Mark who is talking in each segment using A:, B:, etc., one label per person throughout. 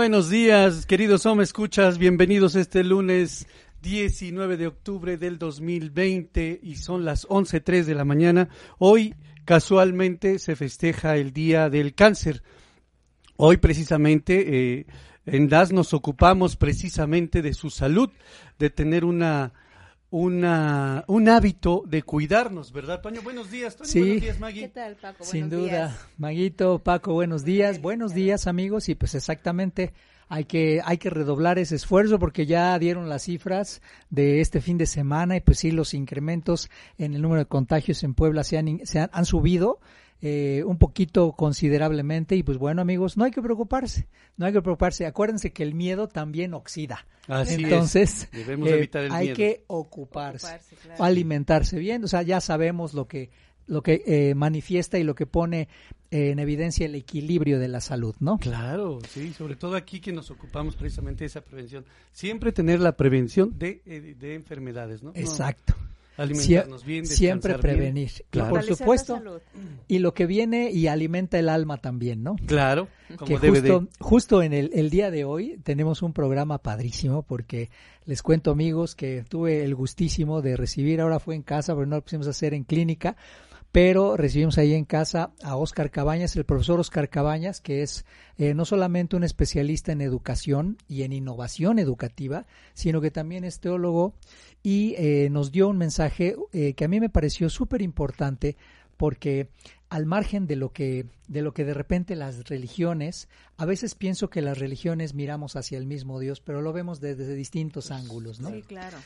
A: Buenos días, queridos Home Escuchas. Bienvenidos este lunes 19 de octubre del 2020 y son las 11.03 de la mañana. Hoy, casualmente, se festeja el Día del Cáncer. Hoy, precisamente, eh, en DAS nos ocupamos precisamente de su salud, de tener una una, un hábito de cuidarnos, ¿verdad, Toño? Buenos días, Toño.
B: Sí.
A: Buenos días, Maggie.
C: ¿Qué tal, Paco?
B: Sin
C: Buenos
B: duda,
C: días.
B: Maguito, Paco, buenos días, buenos días amigos y pues exactamente hay que hay que redoblar ese esfuerzo porque ya dieron las cifras de este fin de semana y pues sí los incrementos en el número de contagios en Puebla se han in- se han, han subido eh, un poquito considerablemente y pues bueno amigos no hay que preocuparse no hay que preocuparse acuérdense que el miedo también oxida
A: Así es.
B: entonces
A: Debemos
B: eh,
A: evitar el
B: hay
A: miedo.
B: que ocuparse,
C: Ocuparse, claro.
B: alimentarse bien, o sea, ya sabemos lo que lo que eh, manifiesta y lo que pone eh, en evidencia el equilibrio de la salud, ¿no?
A: Claro, sí, sobre todo aquí que nos ocupamos precisamente de esa prevención. Siempre tener la prevención de, eh, de enfermedades, ¿no? No,
B: Exacto.
A: alimentarnos bien,
B: Siempre
A: bien.
B: prevenir. Y
A: Claro.
B: por supuesto,
C: la salud.
B: y lo que viene y alimenta el alma también, ¿no?
A: Claro, como
B: que
A: debe
B: justo,
A: de.
B: justo en el, el día de hoy tenemos un programa padrísimo porque les cuento amigos que tuve el gustísimo de recibir, ahora fue en casa, pero no lo pusimos a hacer en clínica, pero recibimos ahí en casa a Oscar Cabañas, el profesor Oscar Cabañas, que es eh, no solamente un especialista en educación y en innovación educativa, sino que también es teólogo y eh, nos dio un mensaje eh, que a mí me pareció súper importante porque al margen de lo que de lo que de repente las religiones a veces pienso que las religiones miramos hacia el mismo Dios pero lo vemos desde distintos ángulos no
C: Sí, claro.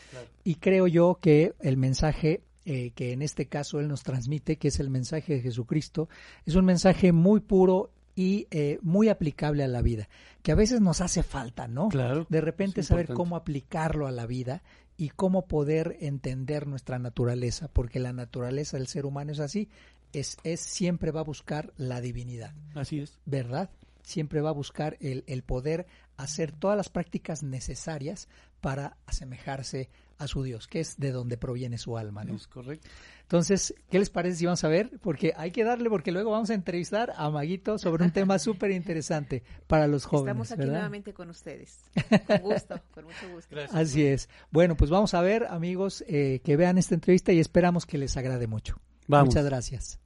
B: y creo yo que el mensaje eh, que en este caso él nos transmite que es el mensaje de Jesucristo es un mensaje muy puro y eh, muy aplicable a la vida que a veces nos hace falta no
A: Claro.
B: de repente saber cómo aplicarlo a la vida y cómo poder entender nuestra naturaleza, porque la naturaleza del ser humano es así, es, es siempre va a buscar la divinidad,
A: Así es.
B: ¿verdad? Siempre va a buscar el, el poder hacer todas las prácticas necesarias para asemejarse a su Dios, que es de donde proviene su alma, ¿no?
A: Es correcto.
B: Entonces, ¿qué les parece si vamos a ver? Porque hay que darle, porque luego vamos a entrevistar a Maguito sobre un tema súper interesante para los jóvenes.
D: Estamos aquí
B: ¿verdad?
D: nuevamente con ustedes. Con gusto, con mucho gusto.
A: Gracias.
B: Así es. Bueno, pues vamos a ver, amigos, eh, que vean esta entrevista y esperamos que les agrade mucho.
A: Vamos.
B: Muchas gracias.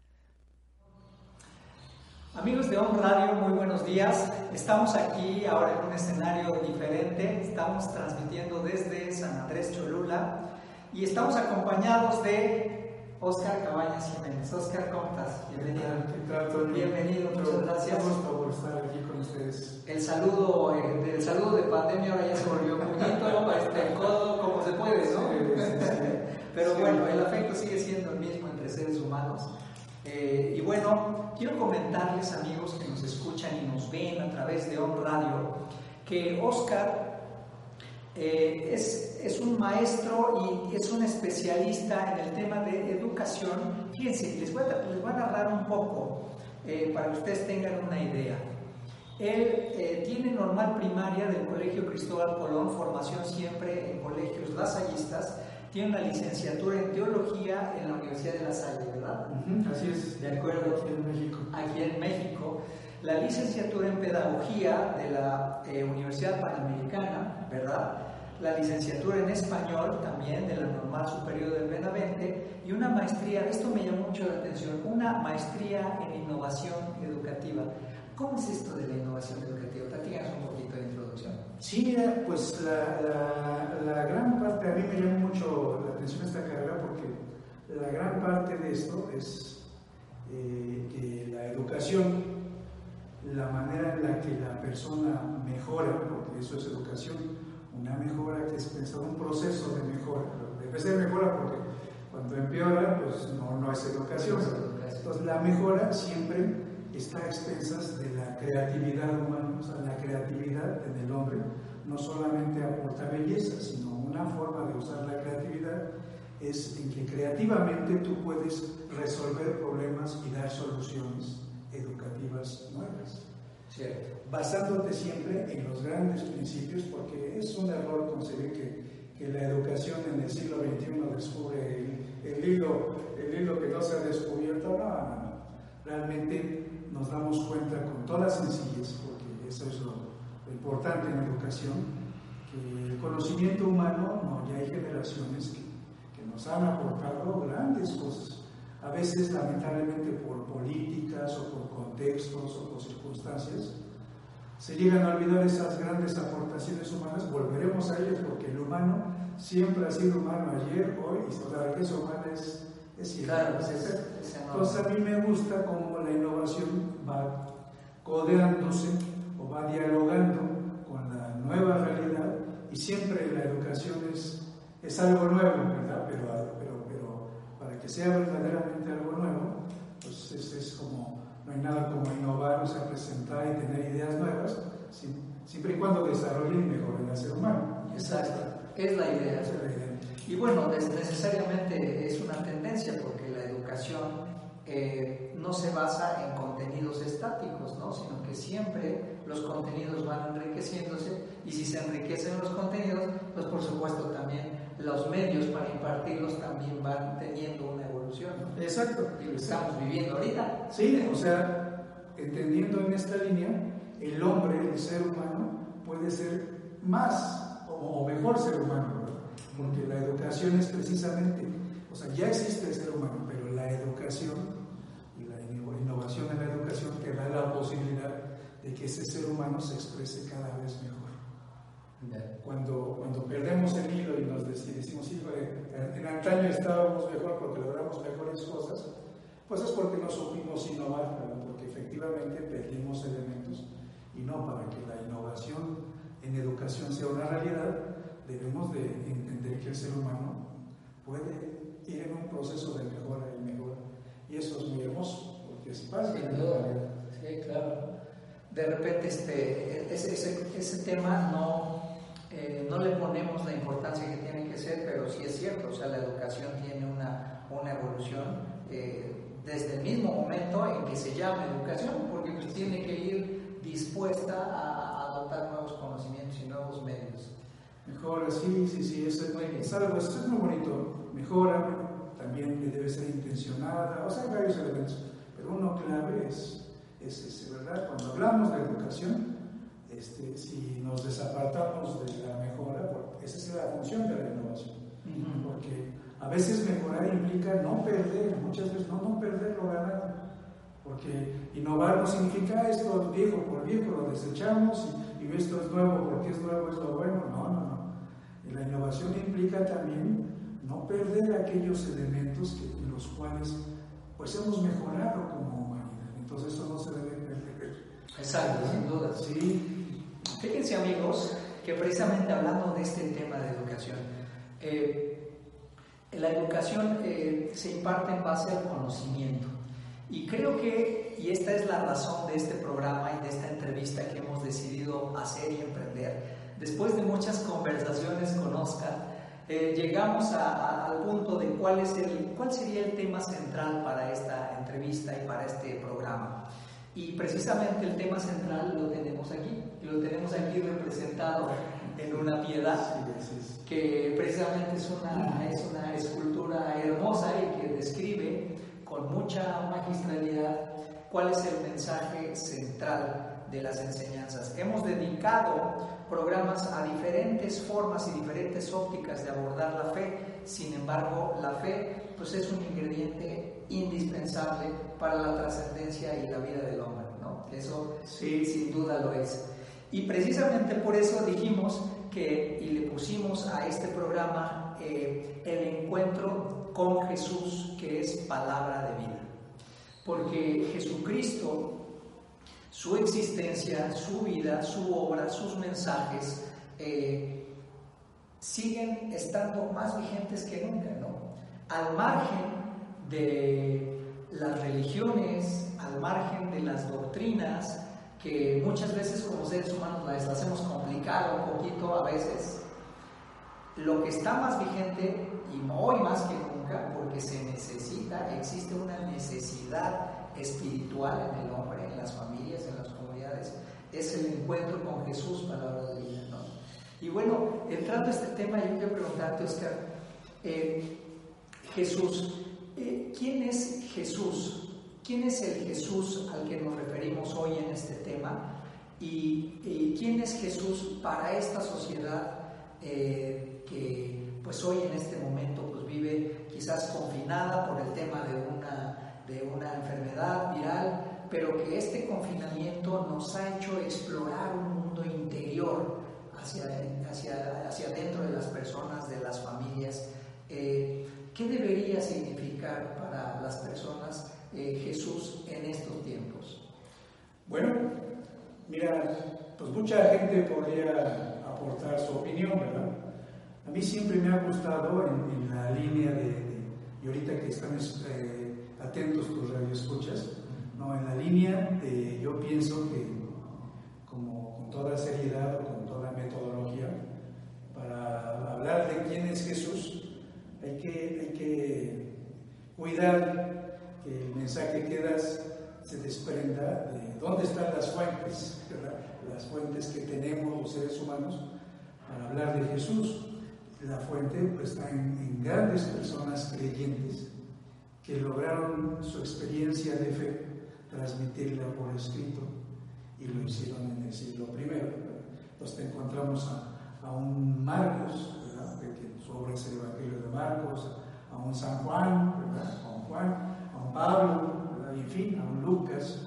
B: Amigos de On Radio, muy buenos días. Estamos aquí ahora en un escenario diferente. Estamos transmitiendo desde San Andrés Cholula y estamos acompañados de Oscar Cabañas Jiménez. Oscar, ¿cómo estás? Bienvenido.
C: ¿Qué tal, Tony?
B: Bienvenido, muchas gracias.
C: Por estar aquí con ustedes.
B: El saludo, eh, el saludo de pandemia ahora ya se volvió puñito, este, codo, como se puede, ¿no?
C: Sí, sí, sí.
B: Pero bueno, el afecto sigue siendo el mismo entre seres humanos. Eh, y bueno, quiero comentarles, amigos que nos escuchan y nos ven a través de On Radio, que Oscar eh, es, es un maestro y es un especialista en el tema de educación. Fíjense, les voy a, les voy a narrar un poco eh, para que ustedes tengan una idea. Él tiene normal primaria del Colegio Cristóbal Colón, formación siempre en colegios lasallistas. Tiene una licenciatura en teología en la Universidad de La Salle, ¿verdad?
C: Así es.
B: De acuerdo.
C: Aquí en México.
B: Aquí en México. La licenciatura en pedagogía de la eh, Universidad Panamericana, ¿verdad? La licenciatura en español también de la Normal Superior del Benavente y una maestría, esto me llamó mucho la atención, una maestría en innovación educativa. ¿Cómo es esto de la innovación educativa? Platícanos un poquito de introducción.
C: Sí, pues la, la, la gran parte, a mí me llama mucho la atención esta carrera porque la gran parte de esto es eh, que la educación, la manera en la que la persona mejora, porque eso es educación, una mejora que es pensar un proceso de mejora. Debe ser mejora porque cuando empeora, pues no. No es educación. Entonces la mejora siempre está a expensas de la creatividad humana, o sea, la creatividad en el hombre no solamente aporta belleza, sino una forma de usar la creatividad es en que creativamente tú puedes resolver problemas y dar soluciones educativas nuevas,
B: Cierto.
C: basándote siempre en los grandes principios, porque es un error concebir que, que la educación en el siglo XXI descubre el, el hilo, el hilo que no se ha descubierto, no, no, no. Realmente nos damos cuenta con toda sencillez, porque eso es lo importante en la educación, que el conocimiento humano, no, ya hay generaciones que, que nos han aportado grandes cosas. A veces, lamentablemente, por políticas o por contextos o por circunstancias, se llegan a olvidar esas grandes aportaciones humanas, volveremos a ellas porque el humano siempre ha sido humano ayer, hoy, y la riqueza humana es,
B: Claro,
C: es
B: es-
C: eterna.
B: es enorme.
C: Entonces a mí me gusta cómo la innovación va codeándose o va dialogando con la nueva realidad y siempre la educación es, es algo nuevo, ¿verdad? Pero, pero, pero para que sea verdaderamente algo nuevo, pues es, es como, no hay nada como innovar, o sea, presentar y tener ideas nuevas, si- siempre y cuando desarrollen y mejoren al ser humano.
B: Exacto. Es la idea.
C: Es la idea.
B: Y bueno, necesariamente es una tendencia porque la educación eh, no se basa en contenidos estáticos, ¿no? sino que siempre los contenidos van enriqueciéndose y si se enriquecen los contenidos, pues por supuesto también los medios para impartirlos también van teniendo una evolución. ¿no?
C: Exacto.
B: Y lo estamos viviendo ahorita.
C: Sí, o sea, entendiendo en esta línea, el hombre, el ser humano, puede ser más o, mejor ser humano. Porque la educación es precisamente, o sea, ya existe el ser humano, pero la educación y la inno- innovación en la educación te da la posibilidad de que ese ser humano se exprese cada vez mejor. Cuando, cuando perdemos el hilo y nos dec- decimos, híjole, en, antaño estábamos mejor porque logramos mejores cosas, pues es porque no supimos innovar, porque efectivamente perdimos elementos y no para que la innovación en educación sea una realidad, debemos de entender que el ser humano puede ir en un proceso de mejora y mejora. Y eso es muy hermoso, porque es parte de.
B: Sí, claro. De repente este, ese, ese, ese tema no, eh, no le ponemos la importancia que tiene que ser, pero sí es cierto, o sea, la educación tiene una, una evolución eh, desde el mismo momento en que se llama educación, porque pues tiene que ir dispuesta a, a adaptar nuevos conocimientos y nuevos medios.
C: Mejora, sí, sí, sí, eso es, muy, es algo, eso es muy bonito. Mejora, también debe ser intencionada, o sea, hay varios elementos, pero uno clave es, es ese, ¿verdad? Cuando hablamos de educación, este, si nos desapartamos de la mejora, esa es la función de la innovación, porque a veces mejorar implica no perder, muchas veces no, no perder lo ganado, porque innovar no significa esto viejo por viejo, lo desechamos y, y esto es nuevo porque es nuevo, es lo bueno, no, no, no. La innovación implica también no perder aquellos elementos que, en los cuales pues hemos mejorado como humanidad. Entonces eso no se debe perder.
B: Exacto, sin duda.
C: Sí.
B: Fíjense amigos que precisamente hablando de este tema de educación, eh, la educación eh, se imparte en base al conocimiento. Y creo que, y esta es la razón de este programa y de esta entrevista que hemos decidido hacer y emprender, después de muchas conversaciones con Oscar, eh, llegamos al punto de cuál, es el, cuál sería el tema central para esta entrevista y para este programa. Y precisamente el tema central lo tenemos aquí, y lo tenemos aquí representado en una piedad, que precisamente es una, es una escultura hermosa y que describe con mucha magistralidad cuál es el mensaje central de las enseñanzas. Hemos dedicado programas a diferentes formas y diferentes ópticas de abordar la fe, sin embargo, la fe pues es un ingrediente indispensable para la trascendencia y la vida del hombre, ¿no? Eso sí. sin duda lo es. Y precisamente por eso dijimos que, y le pusimos a este programa eh, el encuentro con Jesús, que es palabra de vida. Porque Jesucristo su existencia, su vida, su obra, sus mensajes eh, siguen estando más vigentes que nunca, ¿no? Al margen de las religiones, al margen de las doctrinas, que muchas veces como seres humanos las, hemos complicado un poquito a veces, lo que está más vigente y hoy más que nunca, porque se necesita, existe una necesidad espiritual en el hombre, en las familias, es el encuentro con Jesús, palabra de vida. ¿no? Y bueno, entrando a este tema, yo quiero preguntarte, Oscar, eh, Jesús, eh, ¿quién es Jesús? ¿Quién es el Jesús al que nos referimos hoy en este tema? ¿Y, quién es Jesús para esta sociedad eh, que pues hoy en este momento pues vive quizás confinada por el tema de una de una enfermedad viral, pero que este confinamiento nos ha hecho explorar un mundo interior hacia, hacia, hacia dentro de las personas, de las familias. Eh, ¿Qué debería significar para las personas eh, Jesús en estos tiempos?
C: Bueno, mira, pues mucha gente podría aportar su opinión, ¿verdad? A mí siempre me ha gustado en, la línea de, y ahorita que estamos eh, atentos tus radioescuchas, En la línea, yo pienso que, como con toda seriedad o con toda metodología, para hablar de quién es Jesús, hay que, hay que cuidar que el mensaje que das se desprenda de dónde están las fuentes, las fuentes que tenemos los seres humanos para hablar de Jesús. La fuente pues, está en, en grandes personas creyentes que lograron su experiencia de fe transmitirla por escrito y lo hicieron en el siglo I. Entonces encontramos a, un Marcos, ¿verdad? que su obra es el Evangelio de Marcos, a un San Juan, a un Juan, a un Pablo, en fin, a un Lucas.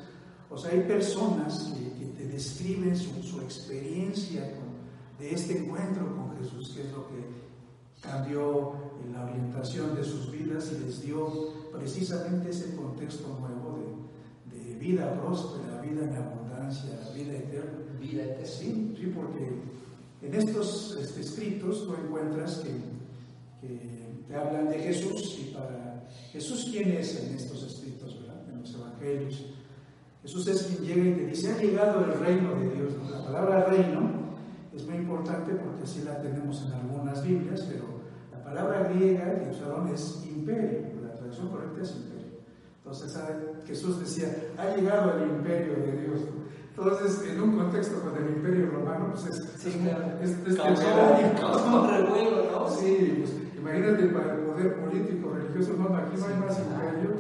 C: O sea, hay personas que, te describen su, experiencia de este encuentro con Jesús, que es lo que cambió en la orientación de sus vidas y les dio precisamente ese contexto nuevo vida próspera, vida en abundancia, vida eterna.
B: Vida eterna.
C: Sí, sí, porque en estos este, escritos tú encuentras que, que, te hablan de Jesús y para Jesús quién es en estos escritos, ¿verdad? En los evangelios. Jesús es quien llega y te dice, ha llegado el reino de Dios. La palabra reino es muy importante porque así la tenemos en algunas Biblias, pero la palabra griega que usaron es imperio traducción correcta es imperio. Entonces Jesús decía, ha llegado el imperio de Dios. Entonces, en un contexto con el Imperio Romano, pues es,
B: Sí,
C: es, es,
B: ¿no?
C: Sí, pues imagínate para el poder político, religioso, no, aquí no hay más imperio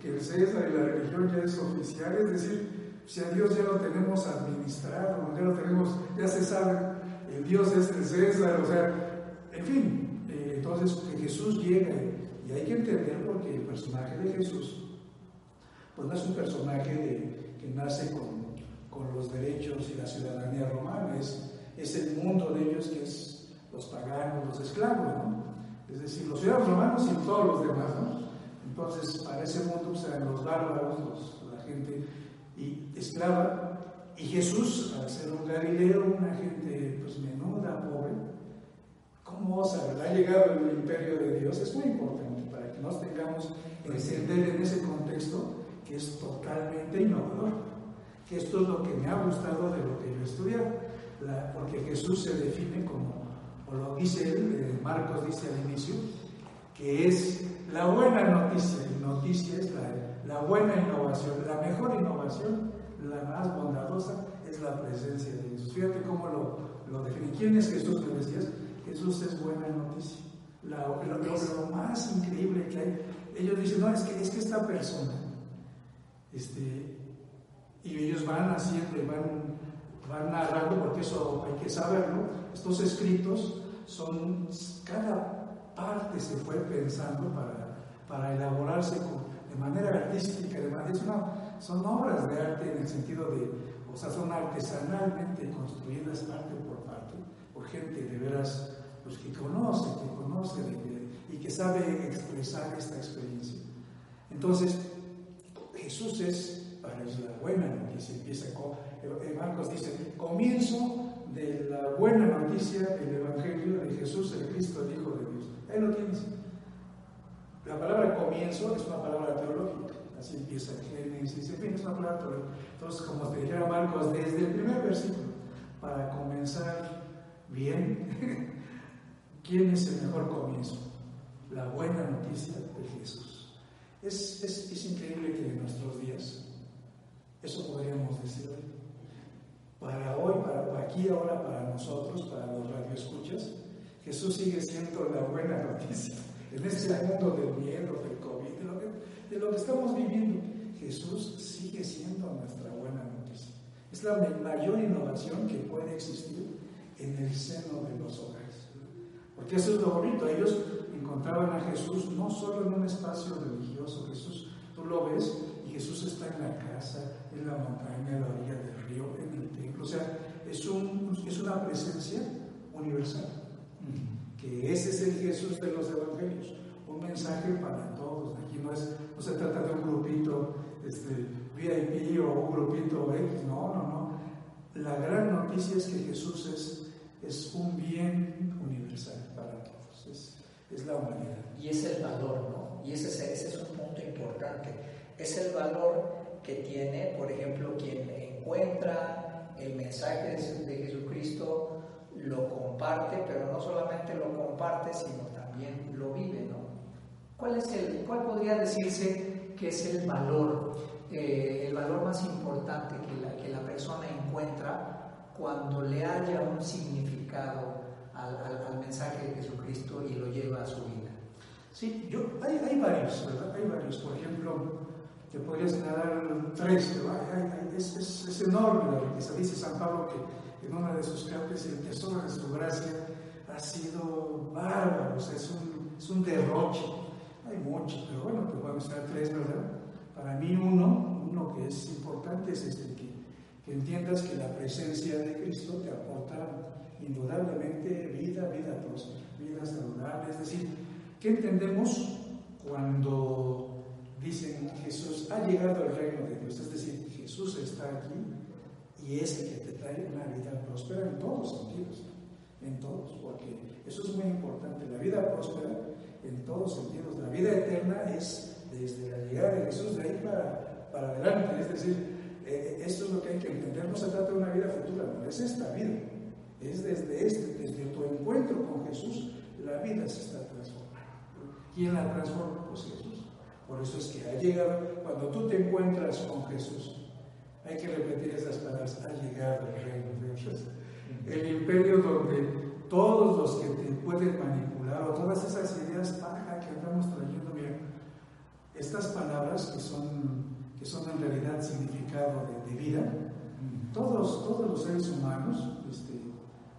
C: que, que el César y la religión ya es oficial, es decir, si a Dios ya lo tenemos administrado, ya lo tenemos, ya se sabe, el Dios es el César, o sea, en fin, eh, entonces que Jesús llega y hay que entender porque el personaje de Jesús, pues no es un personaje de- que nace con, con los derechos y la ciudadanía romana, es, es el mundo de ellos que es los paganos, los esclavos, ¿no? Es decir, los ciudadanos romanos y todos los demás, ¿no? Entonces, para ese mundo pues, eran los bárbaros, los- la gente y esclava, y Jesús, al ser un galileo, una gente pues menuda, pobre, ¿cómo osa, verdad? Ha llegado el imperio de Dios, es muy importante para que nos tengamos en entender en ese contexto que es totalmente innovador, que esto es lo que me ha gustado de lo que yo he estudiado, porque Jesús se define como, o lo dice él, eh, Marcos dice al inicio, que es la buena noticia, noticia es la, buena innovación, la mejor innovación, la más bondadosa es la presencia de Jesús. Fíjate cómo lo, lo define. ¿Quién es Jesús? Me decías, Jesús es buena noticia. Lo- lo más increíble que hay, ellos dicen, no, es que, es que esta persona, este, y ellos van haciendo y van, van narrando, porque eso hay que saberlo, estos escritos son, cada parte se fue pensando para, para elaborarse de manera artística, además es una- son obras de arte en el sentido de, o sea, son artesanalmente construidas parte por parte, por gente de veras, pues que conoce, que conoce de- de- y que sabe expresar esta experiencia. Entonces, Jesús es para ellos la buena noticia. Empieza con, eh, Marcos dice, comienzo de la buena noticia del Evangelio de Jesús, el Cristo, el Hijo de Dios. Ahí lo tienes. La palabra comienzo es una palabra teológica. Así empieza el Génesis, en fin, es una palabra teológica. Entonces, como te dijera Marcos, desde el primer versículo, para comenzar bien, ¿quién es el mejor comienzo? La buena noticia de Jesús. Es, es, es increíble que en nuestros días, eso podríamos decir para hoy, para aquí ahora, para nosotros, para los radioescuchas, Jesús sigue siendo la buena noticia. En este mundo del miedo, del COVID, de lo, que, de lo que estamos viviendo, Jesús sigue siendo nuestra buena noticia. Es la mayor innovación que puede existir en el seno de los hogares. Porque eso es lo bonito. Ellos encontraban a Jesús no solo en un espacio religioso, Jesús, tú lo ves, y Jesús está en la casa, en la montaña, en la orilla del río, en el templo. O sea, es, un, es una presencia universal. Que ese es el Jesús de los evangelios. Un mensaje para todos. Aquí no, es, no se trata de un grupito este, VIP o un grupito X. No, no, no. La gran noticia es que Jesús es, es un bien universal para todos. Es, la humanidad.
B: Y es el valor, ¿no? Y ese, es- ese es un punto importante. Es el valor que tiene, por ejemplo, quien encuentra el mensaje de Jesucristo, lo comparte, pero no solamente lo comparte, sino también lo vive, ¿no? ¿Cuál, es el, cuál podría decirse que es el valor, eh, el valor más importante que la, que la persona encuentra cuando le haya un significado al, al- al mensaje de Jesucristo y lo lleva a su vida?
C: Sí, yo, hay, hay varios, ¿verdad? Hay varios. Por ejemplo, te podría señalar tres, pero hay- hay- es, es- es enorme la riqueza. Dice San Pablo que en una de sus cartas el tesoro de su gracia ha sido bárbaro, o sea, es un, es un derroche. Hay muchos, pero bueno, te voy a mostrar tres, ¿verdad? Para mí uno, uno que es importante es este, que, que entiendas que la presencia de Cristo te aporta indudablemente vida, vida próspera, vida saludable, es decir, ¿Qué entendemos cuando dicen Jesús ha llegado el reino de Dios? Es decir, Jesús está aquí y es el que te trae una vida próspera en todos sentidos, en todos, porque eso es muy importante. La vida próspera en todos sentidos. La vida eterna es desde la llegada de Jesús de ahí para, para adelante. Es decir, eh, esto es lo que hay que entender. No se trata de una vida futura, no es esta vida. Es desde este, desde tu encuentro con Jesús, la vida se está transformando. ¿Quién la transforma? Pues Jesús. Por eso es que ha llegado, cuando tú te encuentras con Jesús, Hay que repetir esas palabras. Ha llegado el reino de Dios. El imperio donde todos los que te pueden manipular o todas esas ideas paja que andamos trayendo, mira, estas palabras que son, que son en realidad significado de, de vida, todos, todos los seres humanos, este,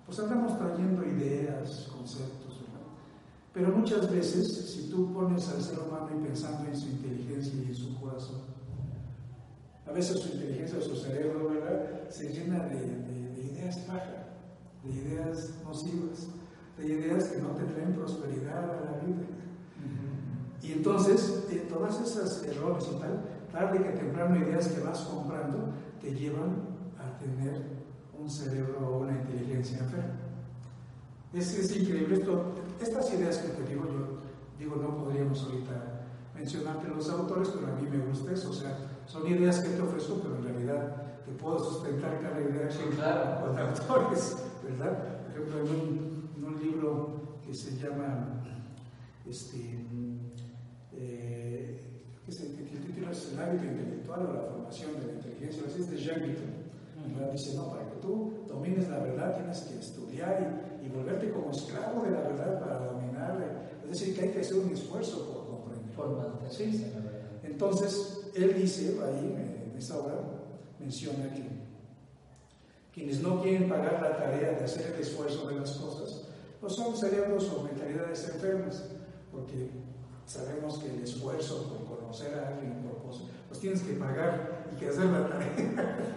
C: pues andamos trayendo ideas, conceptos, ¿verdad? Pero muchas veces, si tú pones al ser humano y pensando en su inteligencia y en su corazón, a veces su inteligencia o su cerebro, ¿verdad? Se llena de, de, de ideas paja, de ideas nocivas, de ideas que no te traen prosperidad a la vida. Y entonces, eh, todas esas errores y tal, tarde que temprano, ideas que vas comprando, te llevan a tener un cerebro o una inteligencia enferma. Es, es increíble esto. Estas ideas que te digo yo, digo, no podríamos ahorita mencionarte los autores, pero a mí me gusta eso. O sea, son ideas que te ofrezco, pero en realidad te puedo sustentar cada idea con,
B: claro.
C: con autores, ¿verdad? Por ejemplo, en un, en un libro que se llama, este, eh, que se, que el título es El hábito intelectual o la formación de la inteligencia, así es de Jean Guiton. ¿Verdad? Dice, no, para que tú domines la verdad tienes que estudiar y, y volverte como esclavo de la verdad para dominarla. Es decir, que hay que hacer un esfuerzo por comprender.
B: De
C: Sí. Entonces, él dice ahí, en esa obra, menciona que quienes no quieren pagar la tarea de hacer el esfuerzo de las cosas, pues son cerebros o mentalidades enfermas, porque sabemos que el esfuerzo por conocer a alguien, por cosas, pues tienes que pagar y que hacer la tarea,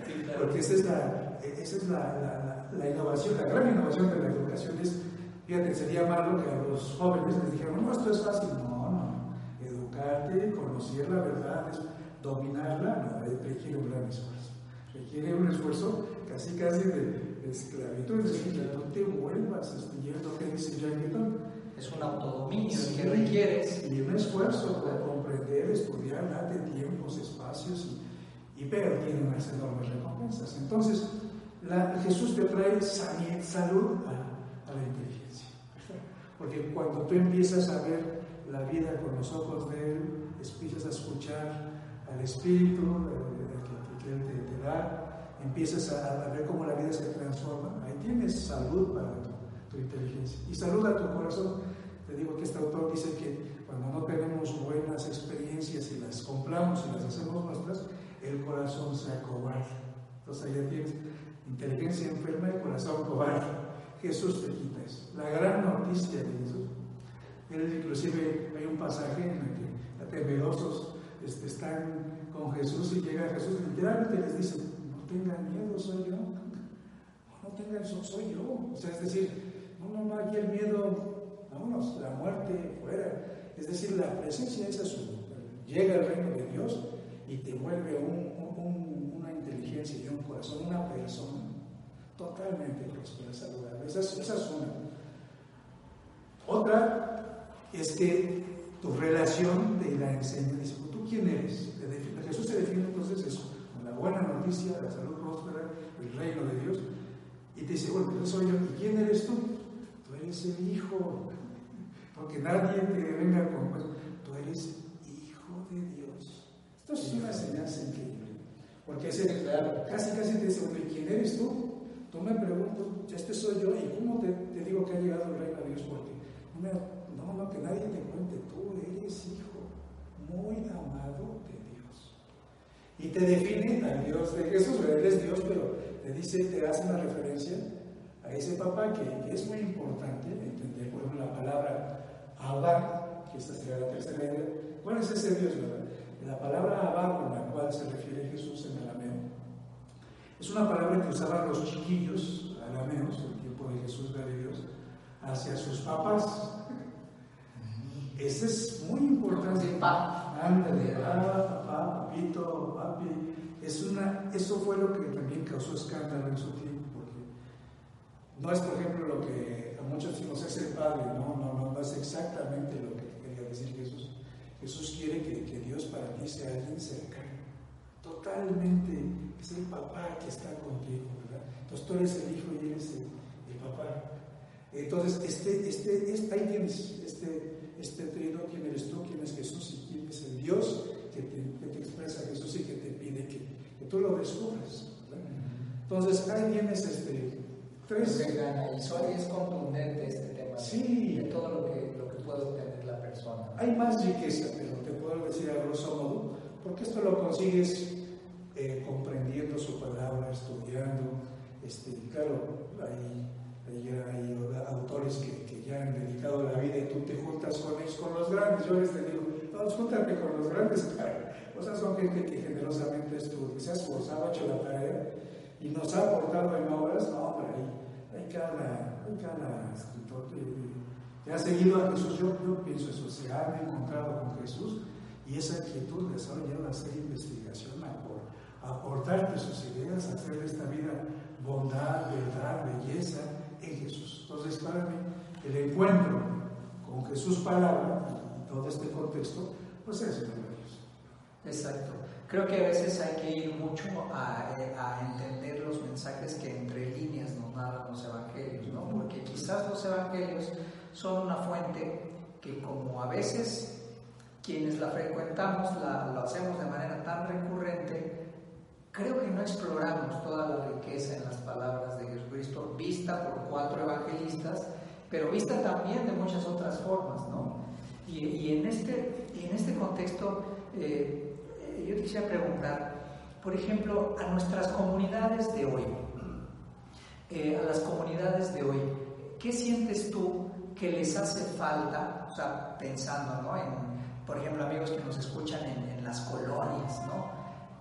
B: Sí, claro.
C: porque esa es, la, esa es la, la, la, innovación, la gran innovación de la educación es, fíjate, sería malo que a los jóvenes les dijeran, no, esto es fácil, no, no, educarte, conocer la verdad, es dominarla, no, requiere un gran esfuerzo, requiere un esfuerzo casi casi de esclavitud, es decir, no te vuelvas, y es lo que dice Guiton,
B: Es un autodominio
C: Sí,
B: que requieres.
C: Y un esfuerzo por comprender, estudiar, date tiempos, espacios, y, y pero tiene unas enormes recompensas. Entonces, la- Jesús te trae sani- salud a, a la inteligencia. Porque cuando tú empiezas a ver la vida con los ojos de Él, empiezas a escuchar al Espíritu eh, que Él te, te da, empiezas a, a ver cómo la vida se transforma, ahí tienes salud para tu, tu inteligencia. Y salud a tu corazón. Te digo que este autor dice que cuando no tenemos buenas experiencias y las compramos y las hacemos nuestras, el corazón se acobarda. Entonces ya tienes inteligencia enferma y corazón cobarde. Jesús te quita eso. La gran noticia de Jesús. Él inclusive hay un pasaje en el que temerosos este, están con Jesús y llega Jesús literalmente les dice, no tengan miedo, soy yo. No tengan soy yo. O sea, es decir, no, no, no, aquí el miedo, vámonos, la muerte fuera. Es decir, la presencia es azul. Llega el reino de Dios y te vuelve un, un- una inteligencia y un corazón, una persona totalmente próspera, saludable. Esa es, esa es una. Otra es que tu relación te la enseña. Dice, ¿tú quién eres? Te define- Jesús se define entonces eso, con la buena noticia, la salud próspera, el reino de Dios. Y te dice, bueno, yo soy yo. ¿Y quién eres tú? Tú eres el Hijo. Porque nadie te venga con pues, tú eres Hijo de Esto es una enseñanza increíble. Porque ese, casi casi te dice, bueno, ¿y quién eres tú? Tú me preguntas, este soy yo, ¿y cómo te, digo que ha llegado el reino de Dios? Porque no, no, que nadie te cuente, tú eres hijo muy amado de Dios. Y te define al Dios de Jesús, él es Dios, pero te dice, te hace una referencia a ese papá que, es muy importante entender, por ejemplo, la palabra Abba, que esta sería la tercera idea. ¿Cuál es ese Dios, verdad? La palabra Abba con la cual se refiere Jesús en arameo es una palabra que usaban los chiquillos arameos en el tiempo de Jesús Galileos hacia sus papás. Ese es muy importante.
B: Sí, pa.
C: Ándale, ah, papá, papito, papi. Es una, eso fue lo que también causó escándalo en su tiempo, porque no es, por ejemplo, lo que a muchos decimos es el Padre, no, no, no, no es exactamente lo que quería decir Jesús. Jesús quiere que, que Dios para ti sea alguien cercano, totalmente, es el papá que está contigo, ¿verdad? Entonces tú eres el hijo y eres el, el papá. Entonces, este, este, este, ahí tienes este, este trío, quién eres tú, quién es Jesús y quién es el Dios que te, que te expresa Jesús y que te pide que, que tú lo descubras. ¿verdad? Entonces, ahí tienes este, tres...
B: Y Sori es contundente este tema.
C: Sí.
B: De todo lo que, lo que puede obtener la
C: Hay más riqueza, pero te puedo decir a grosso modo, porque esto lo consigues eh, comprendiendo su palabra, estudiando. Este, claro, hay, hay, hay autores que, que, ya han dedicado la vida y tú te juntas con ellos, con los grandes. Yo les digo, vamos, júntate con los grandes, claro. O sea, son gente que generosamente se ha esforzado, ha hecho la tarea y nos ha aportado en obras. No, hombre, hay, hay cada, hay cada escritor que, ha seguido a Jesús. Yo, yo pienso eso, se han encontrado con Jesús y esa inquietud les ha llevado a hacer investigación, a, a aportarte sus ideas, a hacer esta vida bondad, verdad, belleza en Jesús. Entonces, para mí, el encuentro con Jesús palabra y todo este contexto, pues es maravilloso.
B: Exacto. Creo que a veces hay que ir mucho a, a, entender los mensajes que entre líneas nos narran los evangelios, ¿no? Porque quizás los evangelios son una fuente que como a veces quienes la frecuentamos la, lo hacemos de manera tan recurrente, creo que no exploramos toda la riqueza en las palabras de Jesucristo, vista por cuatro evangelistas, pero vista también de muchas otras formas, ¿no? Y, y en, este, en este contexto, eh, yo quisiera preguntar, por ejemplo, a nuestras comunidades de hoy, eh, a las comunidades de hoy, ¿qué sientes tú que les hace falta, o sea, pensando, ¿no? En, por ejemplo, amigos que nos escuchan en, en las colonias, ¿no?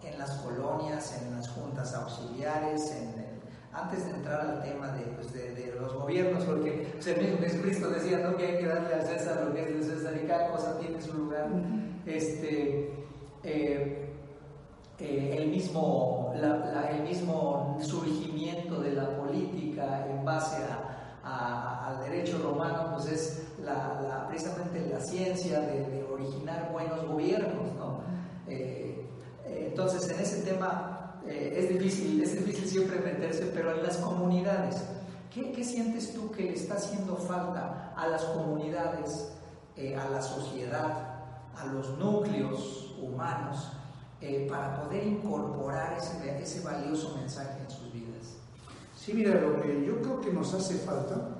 B: En las colonias, en las juntas auxiliares, en antes de entrar al tema de, pues, de, de los gobiernos, porque el mismo Jesucristo decía ¿no? que hay que darle al César lo que es del César y cada cosa tiene su lugar. Este, eh, eh, el, mismo, la, la, el mismo surgimiento de la política en base a, a, al derecho romano, pues es la, la, precisamente la ciencia de, de, originar buenos gobiernos. ¿no? Eh, entonces, en ese tema eh, es, difícil, es difícil siempre meterse, pero en las comunidades, ¿qué, qué sientes tú que le está haciendo falta a las comunidades, eh, a la sociedad, a los núcleos humanos, eh, para poder incorporar ese, ese valioso mensaje en sus vidas?
C: Sí, mira, lo que yo creo que nos hace falta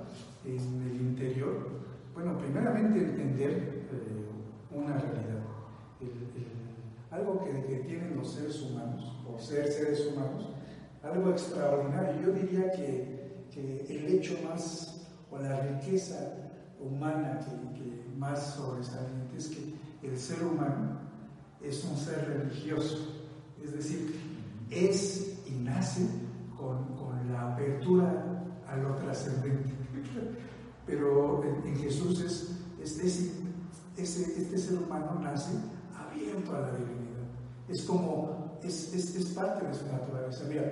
C: en el interior, bueno, primeramente entender eh, una realidad. Algo que, tienen los seres humanos, o ser seres humanos, algo extraordinario. Yo diría que, que el hecho más, o la riqueza humana que, que más sobresaliente es que el ser humano es un ser religioso. Es decir, es y nace con, con la apertura a lo trascendente. Pero en, Jesús es, es ese, ese, este ser humano nace abierto a la divinidad. Es como, es, parte de su naturaleza. Mira,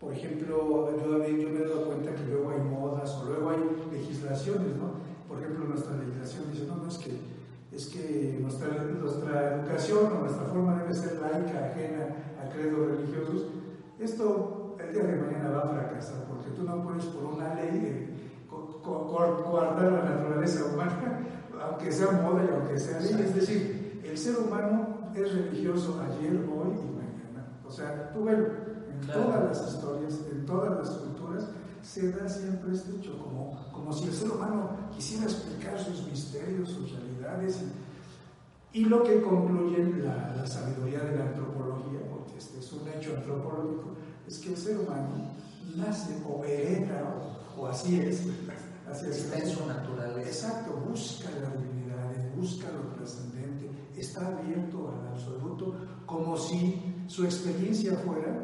C: por ejemplo, yo, me he dado cuenta que luego hay modas o luego hay legislaciones, ¿no? Por ejemplo, nuestra legislación dice, no, no, es que, es que nuestra, educación o nuestra forma debe ser laica, ajena a credos religiosos. Esto el día de mañana va a fracasar, porque tú no puedes por una ley guardar la naturaleza humana, aunque sea moda y aunque sea ley. Es decir, el ser humano es religioso ayer, hoy y mañana. O sea, tú ves en claro. todas las historias, en todas las culturas, se da siempre este hecho, como, como si el ser humano quisiera explicar sus misterios, sus realidades. Y, y lo que concluye la, la, sabiduría de la antropología, porque este es un hecho antropológico, es que el ser humano nace o hereda, o, o así es, así es.
B: En su naturaleza.
C: Exacto, busca la divinidad, busca lo trascendente, está abierto al absoluto, como si su experiencia fuera,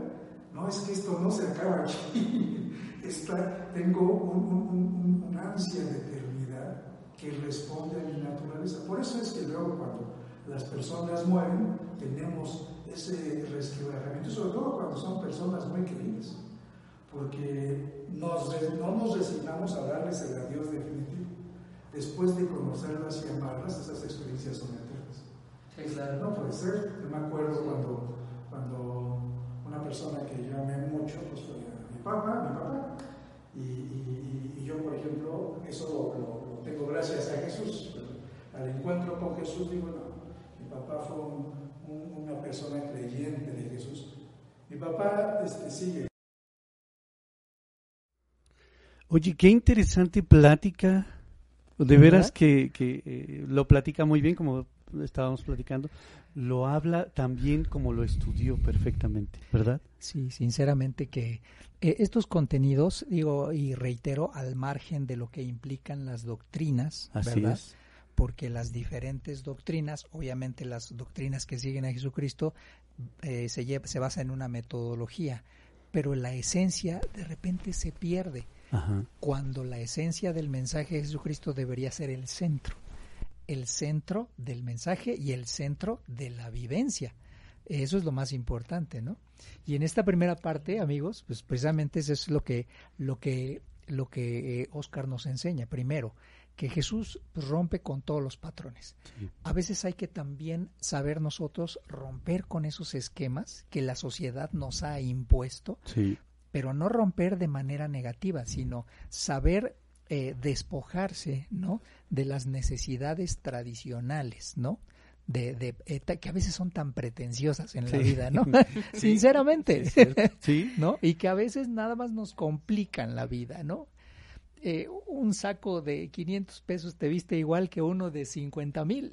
C: no es que esto no se acaba aquí, está, tengo un, un, un, una ansia de eternidad que responde a mi naturaleza. Por eso es que luego cuando las personas mueren, tenemos ese resquebrajamiento, sobre todo cuando son personas muy queridas, porque nos, no nos resignamos a darles el adiós definitivo. Después de conocerlas y amarlas, esas experiencias son eternas.
B: Sí, claro.
C: No puede ser. Yo me acuerdo cuando, cuando una persona que yo amé mucho, pues fue mi papá, mi papá. Y, y, y yo, por ejemplo, eso lo, lo, lo, tengo gracias a Jesús. Al encuentro con Jesús, digo, no, mi papá fue un, un- una persona creyente de Jesús. Mi papá este, sigue
A: Oye, qué interesante plática. De
B: ¿Verdad?
A: veras que, que, eh, lo platica muy bien, como estábamos platicando. Lo habla también como lo estudió perfectamente, ¿verdad?
B: Sí, sinceramente que eh, estos contenidos, digo y reitero, al margen de lo que implican las doctrinas,
A: Así
B: ¿verdad?
A: es.
B: Porque las diferentes doctrinas, obviamente las doctrinas que siguen a Jesucristo, eh, se, lle- se basa en una metodología, pero la esencia de repente se pierde
A: Ajá.
B: cuando la esencia del mensaje de Jesucristo debería ser el centro, el centro del mensaje y el centro de la vivencia. Eso es lo más importante, ¿no? Y en esta primera parte, amigos, pues precisamente eso es lo que lo que lo que eh, Oscar nos enseña. Primero, que Jesús rompe con todos los patrones.
A: Sí.
B: A veces hay que también saber nosotros romper con esos esquemas que la sociedad nos ha impuesto
A: Sí.
B: Pero no romper de manera negativa, sino saber eh, despojarse, ¿no? De las necesidades tradicionales, ¿no? De, de eh, que a veces son tan pretenciosas en la vida, ¿no?
A: Sí,
B: Sinceramente.
A: Sí.
B: ¿no? Y que a veces nada más nos complican la vida, ¿no? Eh, un saco de 500 pesos te viste igual que uno de 50 mil.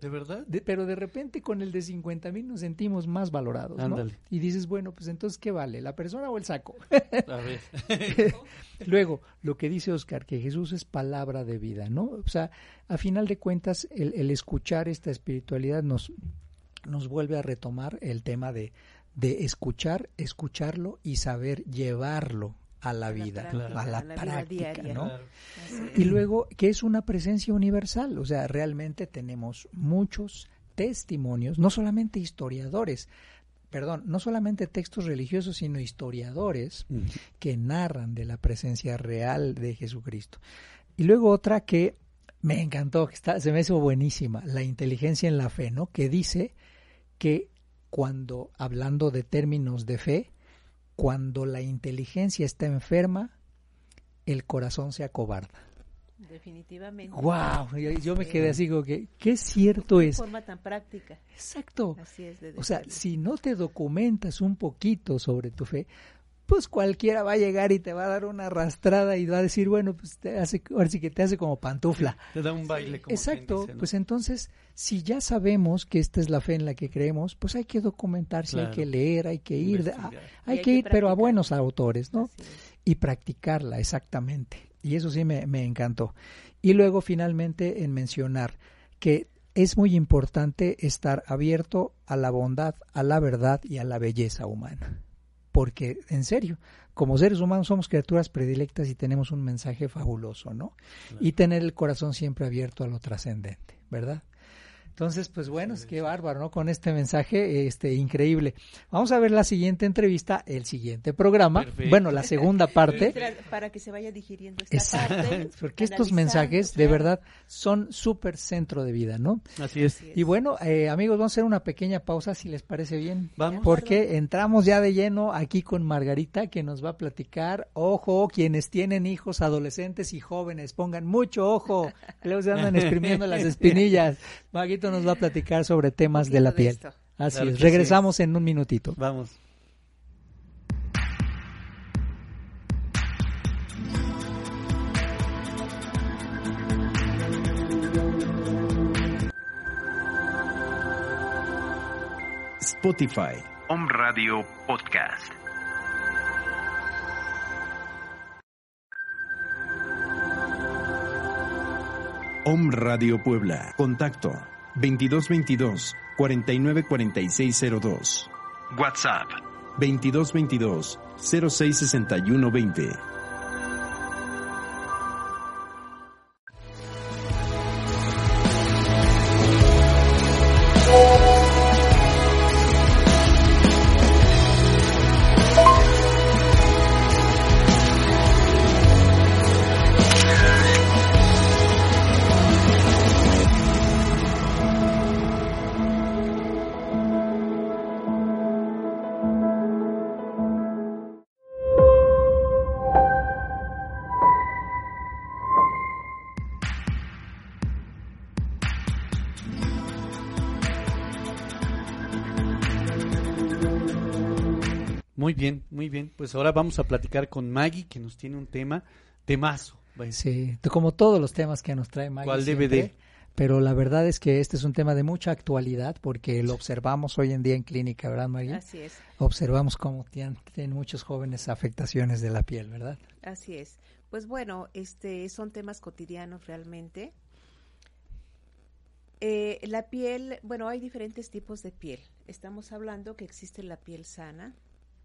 A: ¿De verdad?
B: De- pero de repente con el de 50 mil nos sentimos más valorados, ¿no?
A: Ándale.
B: Y dices, bueno, pues entonces, ¿qué vale? ¿La persona o el saco?
A: A ver.
B: Luego, lo que dice Oscar, que Jesús es palabra de vida, ¿no? O sea, a final de cuentas, el, el escuchar esta espiritualidad nos, nos vuelve a retomar el tema de, de escuchar, escucharlo y saber llevarlo a la
D: A la
B: vida,
D: práctica,
B: a la,
D: a la vida
B: práctica,
D: diaria.
B: ¿no?
A: Claro.
B: Y luego que es una presencia universal, o sea, realmente tenemos muchos testimonios, no solamente historiadores, perdón, no solamente textos religiosos, sino historiadores que narran de la presencia real de Jesucristo. Y luego otra que me encantó, que está, se me hizo buenísima, la inteligencia en la fe, ¿no? Que dice que cuando, hablando de términos de fe, cuando la inteligencia está enferma, el corazón se acobarda.
D: Definitivamente.
B: ¡Wow! Yo, yo me quedé así como que, qué cierto
D: De
B: es.
D: forma tan práctica.
B: Exacto.
D: Así es de
B: O sea, si no te documentas un poquito sobre tu fe, pues cualquiera va a llegar y te va a dar una arrastrada y va a decir, bueno, pues te hace, ahora sí que te hace como pantufla.
A: Te da un baile como
B: Exacto,
A: quien dice, ¿no?
B: pues entonces, si ya sabemos que esta es la fe en la que creemos, pues hay que documentarse, hay
A: Claro.
B: que leer, hay que ir, de- a- hay
D: hay
B: que
D: que
B: ir, pero a buenos autores, ¿no? Y practicarla exactamente. Y eso sí me, me encantó. Y luego finalmente en mencionar que es muy importante estar abierto a la bondad, a la verdad y a la belleza humana. Porque, en serio, como seres humanos somos criaturas predilectas y tenemos un mensaje fabuloso, ¿no? Y tener el corazón siempre abierto a lo trascendente, ¿verdad? Entonces, pues bueno, es que bárbaro, ¿no? Con este mensaje este increíble. Vamos a ver la siguiente entrevista, el siguiente programa.
A: Perfecto.
B: Bueno, la segunda parte.
D: Para que se vaya digiriendo esta
B: Exacto,
D: parte.
B: porque estos mensajes de verdad son súper centro de vida, ¿no?
A: Así es.
D: Así es.
B: Y bueno, eh, amigos, vamos a hacer una pequeña pausa si les parece bien.
A: Vamos.
B: Porque entramos ya de lleno aquí con Margarita que nos va a platicar, ojo, quienes tienen hijos adolescentes y jóvenes, pongan mucho ojo, luego se andan exprimiendo las espinillas. Margarita nos va a platicar sobre temas de la
D: de
B: piel.
D: esto.
B: Así
A: Claro
B: es, regresamos en un minutito.
A: Vamos.
E: Spotify. Om Radio Podcast. Om Radio Puebla. Contacto 2222 494602. WhatsApp 2222 066120.
A: Pues ahora vamos a platicar con Maggie, que nos tiene un tema temazo.
B: Sí, como todos los temas que nos trae Maggie.
A: ¿Cuál
B: siempre,
A: DVD?
B: Pero la verdad es que este es un tema de mucha actualidad porque lo observamos hoy en día en clínica, ¿verdad, María?
D: Así es,
B: Observamos cómo tienen, tienen muchos jóvenes afectaciones de la piel, ¿verdad?
D: así es. Pues bueno, este son temas cotidianos realmente. Eh, la piel, bueno, hay diferentes tipos de piel. Estamos hablando que existe la piel sana,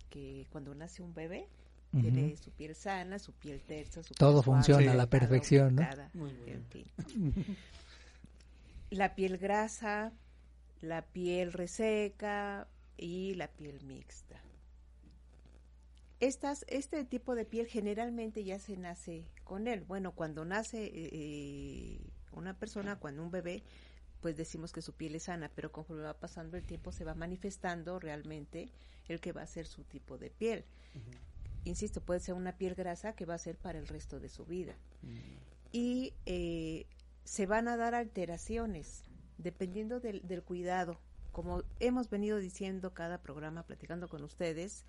D: que cuando nace un bebé tiene su piel sana, su piel tersa, su piel
B: Todo
D: suave,
B: funciona a la perfección, ¿no?
D: aumentada, en fin. La piel grasa, la piel reseca y la piel mixta. Estas, este tipo de piel generalmente ya se nace con él. Bueno, cuando nace eh, una persona, cuando un bebé, pues decimos que su piel es sana, pero conforme va pasando el tiempo se va manifestando realmente el que va a ser su tipo de piel. Insisto, puede ser una piel grasa que va a ser para el resto de su vida. Y eh, se van a dar alteraciones dependiendo del, del cuidado. Como hemos venido diciendo cada programa, platicando con ustedes,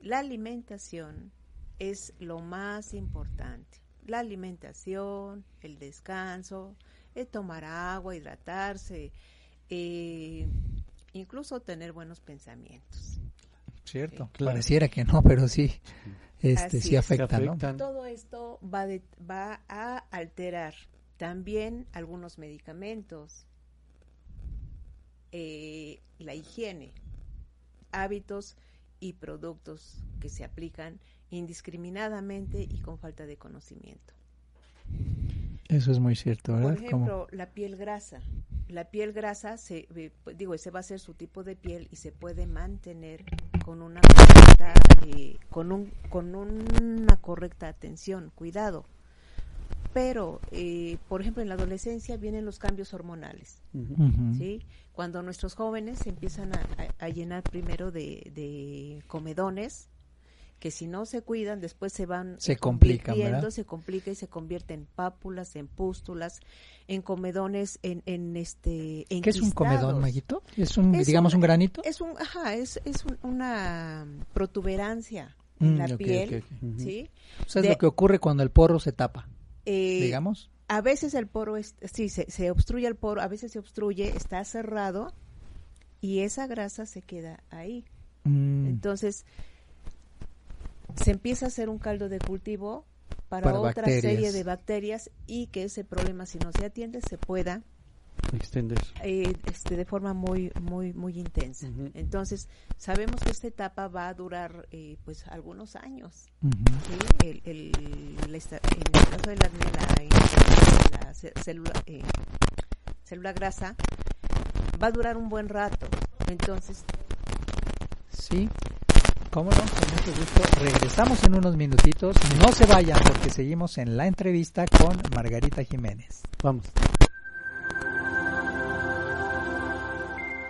D: la alimentación es lo más importante. La alimentación, el descanso, tomar agua, hidratarse, eh, incluso tener buenos pensamientos.
B: Cierto.
A: Claro.
B: Pareciera que no, pero sí, este
D: Así
B: sí afecta, ¿no?
D: Todo esto va, de- va a alterar también algunos medicamentos, eh, la higiene, hábitos y productos que se aplican indiscriminadamente y con falta de conocimiento.
B: Eso es muy cierto,
D: Por
B: ¿verdad? Como-
D: ejemplo, la piel grasa. La piel grasa, se, eh, digo, ese va a ser su tipo de piel y se puede mantener con una correcta, eh, con un, con una correcta atención, cuidado. Pero, eh, por ejemplo, en la adolescencia vienen los cambios hormonales. ¿sí? Cuando nuestros jóvenes se empiezan a, a- a llenar primero de, de comedones, que si no se cuidan, después se van
B: Se complican, ¿verdad?
D: se complica y se convierte en pápulas, en pústulas, en comedones, en, en este, en
B: ¿Qué es un comedón. Maguito? ¿Es un,
D: Es
B: digamos,
D: un-
B: un granito?
D: Es un, ajá, es, es un- una protuberancia en
B: Mm,
D: la
B: ok,
D: piel,
B: ok, ok.
A: Ujú.
D: ¿sí?
B: O sea, es
D: de-
B: lo que ocurre cuando el porro se tapa,
D: Eh,
B: digamos.
D: A veces el poro, es, sí, se, se obstruye el poro, a veces se obstruye, está cerrado y esa grasa se queda ahí.
B: Mm,
D: Entonces, se empieza a hacer un caldo de cultivo para,
B: Para
D: otra
B: bacterias.
D: serie de bacterias y que ese problema, si no se atiende, se pueda
A: Extender.
D: eh, este, de forma muy, muy, muy intensa. Entonces, sabemos que esta etapa va a durar, eh, pues, algunos años. El, el- en el caso de la, célula, eh, célula grasa, va a durar un buen rato. Entonces,
B: Sí, cómo no, con mucho gusto. Regresamos en unos minutitos. No se vayan porque seguimos en la entrevista con Margarita Jiménez.
A: Vamos.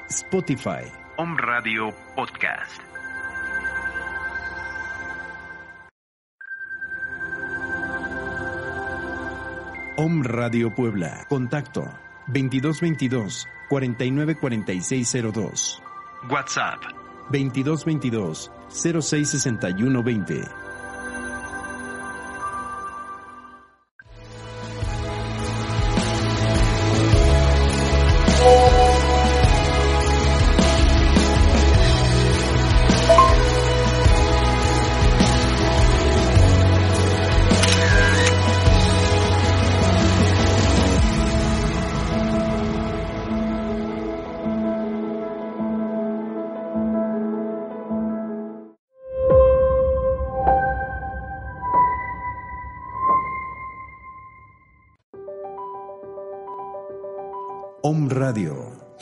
E: Spotify.
F: Om Radio Podcast.
E: Om Radio Puebla. Contacto 2222 494602.
F: WhatsApp.
E: 2222 066120.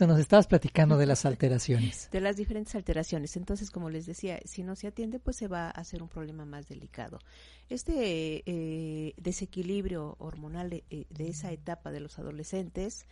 B: Nos estabas platicando de las alteraciones.
D: De las diferentes alteraciones. Entonces, como les decía, si no se atiende, pues se va a hacer un problema más delicado. Este eh, desequilibrio hormonal de, eh, de, esa etapa de los adolescentes,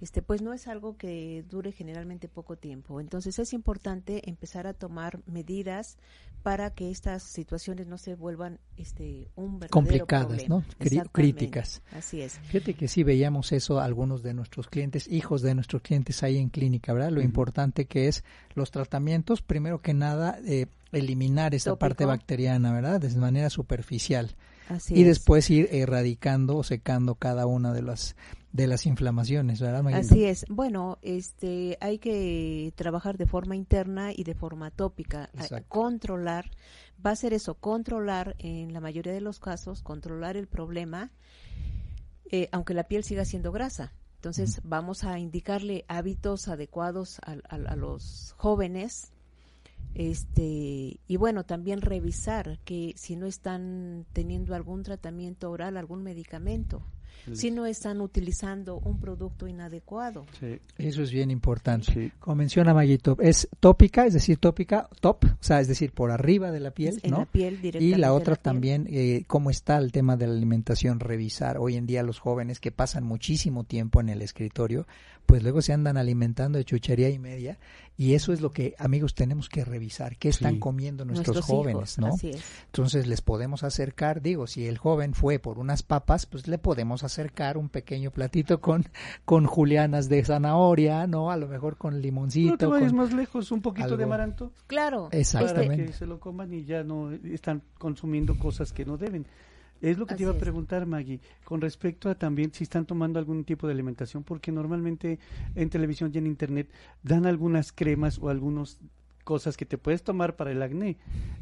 D: este, pues no es algo que dure generalmente poco tiempo. Entonces, es importante empezar a tomar medidas para que estas situaciones no se vuelvan este un verdadero
B: complicadas,
D: problema.
B: ¿no? Críticas.
D: Así es.
B: Fíjate que sí veíamos eso algunos de nuestros clientes, hijos de nuestros clientes ahí en clínica, ¿verdad? Lo uh -huh. importante que es los tratamientos, primero que nada, eh, eliminar esa Tópico. parte bacteriana, ¿verdad? De manera superficial.
D: Así
B: y
D: es.
B: después ir erradicando o secando cada una de las de las inflamaciones, ¿verdad?
D: Así es. Bueno, este, hay que trabajar de forma interna y de forma tópica,
B: Exacto.
D: controlar, va a ser eso, controlar en la mayoría de los casos, controlar el problema, eh, aunque la piel siga siendo grasa. Entonces, uh -huh. vamos a indicarle hábitos adecuados a, a, a los jóvenes, este y bueno también revisar que si no están teniendo algún tratamiento oral algún medicamento si no están utilizando un producto inadecuado.
B: Sí. Eso es bien importante. Sí. Como menciona Mayito, es tópica, es decir, tópica, top, o sea, es decir, por arriba de la piel,
D: en
B: ¿no?
D: la piel
B: y la otra la también, eh, cómo está el tema de la alimentación, revisar. Hoy en día los jóvenes que pasan muchísimo tiempo en el escritorio, pues luego se andan alimentando de chuchería y media y eso es lo que, amigos, tenemos que revisar. ¿Qué están sí. comiendo nuestros,
D: nuestros
B: jóvenes,
D: hijos,
B: no?
D: Así es.
B: Entonces les podemos acercar, digo, si el joven fue por unas papas, pues le podemos acercar un pequeño platito con, con julianas de zanahoria, ¿no? A lo mejor con limoncito.
A: No te vayas
B: con
A: más lejos, un poquito
B: algo.
A: de amaranto.
D: Claro.
B: Exactamente.
A: Para que se lo coman y ya no están consumiendo cosas que no deben. Es lo que
D: Así
A: te iba a preguntar, Maggie, con respecto a también si están tomando algún tipo de alimentación, porque normalmente en televisión y en internet dan algunas cremas o algunas cosas que te puedes tomar para el acné.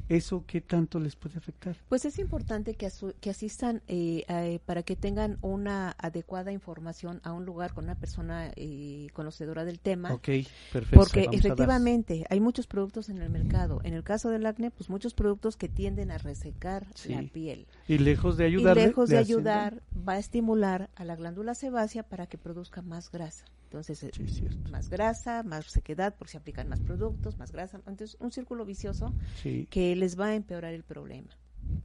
A: ¿Eso qué tanto les puede afectar?
D: Pues es importante que, asu- que asistan eh, eh, para que tengan una adecuada información a un lugar con una persona eh, conocedora del tema.
A: Ok, perfecto.
D: Porque efectivamente hay muchos productos en el mercado. En el caso del acné, pues muchos productos que tienden a resecar
A: Sí.
D: la piel.
A: Y lejos de ayudar.
D: y lejos de ayudar, va a estimular a la glándula sebácea para que produzca más grasa. Entonces, eh,
A: Sí,
D: más grasa, más sequedad, por si aplican más productos, más grasa. Entonces, un círculo vicioso
A: Sí.
D: que les va a empeorar el problema.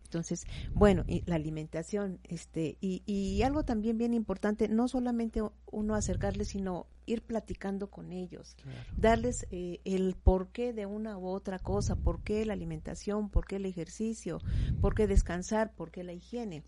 D: Entonces, bueno, y la alimentación, este, y, y algo también bien importante, no solamente uno acercarles, sino ir platicando con ellos,
A: Claro.
D: darles eh, el porqué de una u otra cosa, por qué la alimentación, por qué el ejercicio, por qué descansar, por qué la higiene.